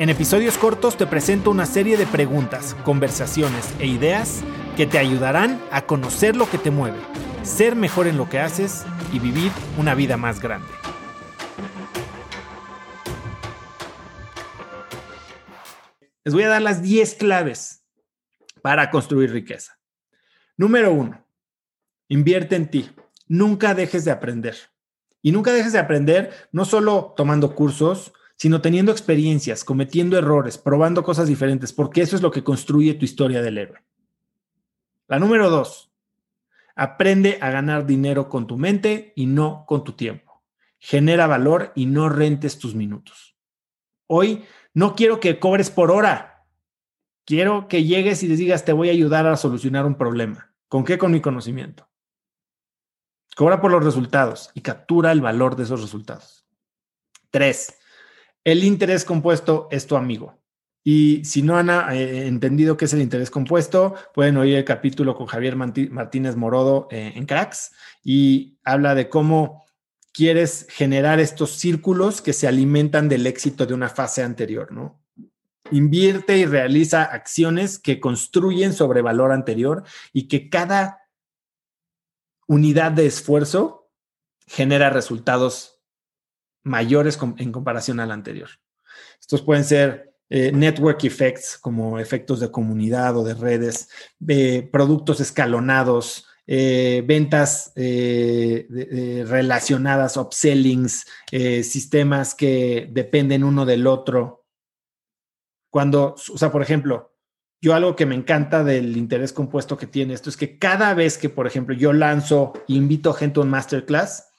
En episodios cortos te presento una serie de preguntas, conversaciones e ideas que te ayudarán a conocer lo que te mueve, ser mejor en lo que haces y vivir una vida más grande. Les voy a dar las 10 claves para construir riqueza. Número uno, invierte en ti. Nunca dejes de aprender. Y nunca dejes de aprender no solo tomando cursos, sino teniendo experiencias, cometiendo errores, probando cosas diferentes, porque eso es lo que construye tu historia del héroe. La número dos, aprende a ganar dinero con tu mente y no con tu tiempo. Genera valor y no rentes tus minutos. Hoy no quiero que cobres por hora. Quiero que llegues y les digas, te voy a ayudar a solucionar un problema. ¿Con qué? Con mi conocimiento. Cobra por los resultados y captura el valor de esos resultados. Tres, el interés compuesto es tu amigo. Y si no han eh, entendido qué es el interés compuesto, pueden oír el capítulo con Javier Martínez Morodo eh, en Cracks y habla de cómo quieres generar estos círculos que se alimentan del éxito de una fase anterior, ¿no? Invierte y realiza acciones que construyen sobre valor anterior y que cada unidad de esfuerzo genera resultados mayores en comparación al anterior. Estos pueden ser eh, network effects como efectos de comunidad o de redes, productos escalonados, eh, ventas eh, relacionadas, upsellings, sistemas que dependen uno del otro. Cuando, o sea, por ejemplo, yo algo que me encanta del interés compuesto que tiene esto es que cada vez que, por ejemplo, yo lanzo invito gente a un masterclass,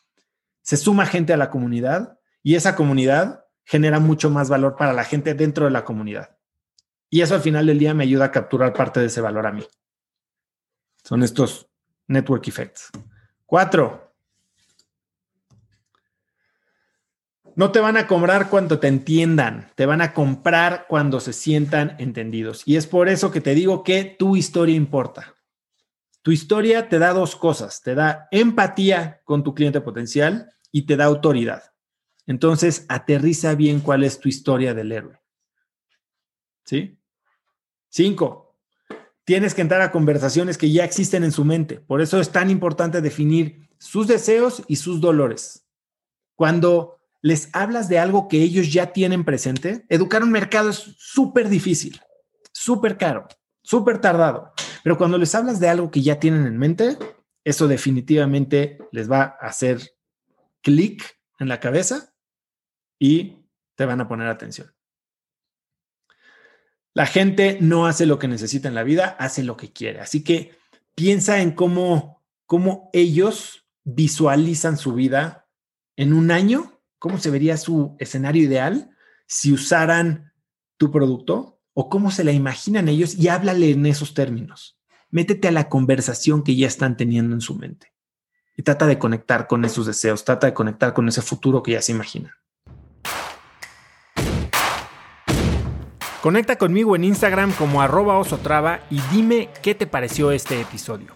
se suma gente a la comunidad y esa comunidad genera mucho más valor para la gente dentro de la comunidad. Y eso al final del día me ayuda a capturar parte de ese valor a mí. Son estos network effects. Cuatro. No te van a cobrar cuando te entiendan, te van a comprar cuando se sientan entendidos. Y es por eso que te digo que tu historia importa. Tu historia te da dos cosas, te da empatía con tu cliente potencial y te da autoridad. Entonces, aterriza bien cuál es tu historia del héroe. ¿Sí? Cinco, tienes que entrar a conversaciones que ya existen en su mente. Por eso es tan importante definir sus deseos y sus dolores. Cuando les hablas de algo que ellos ya tienen presente, educar un mercado es súper difícil, súper caro, súper tardado. Pero cuando les hablas de algo que ya tienen en mente, eso definitivamente les va a hacer clic en la cabeza y te van a poner atención. La gente no hace lo que necesita en la vida, hace lo que quiere. Así que piensa en cómo, cómo ellos visualizan su vida en un año, cómo se vería su escenario ideal si usaran tu producto o cómo se la imaginan ellos y háblale en esos términos. Métete a la conversación que ya están teniendo en su mente y trata de conectar con esos deseos, trata de conectar con ese futuro que ya se imaginan. Conecta conmigo en Instagram como arroba osotrava y dime qué te pareció este episodio.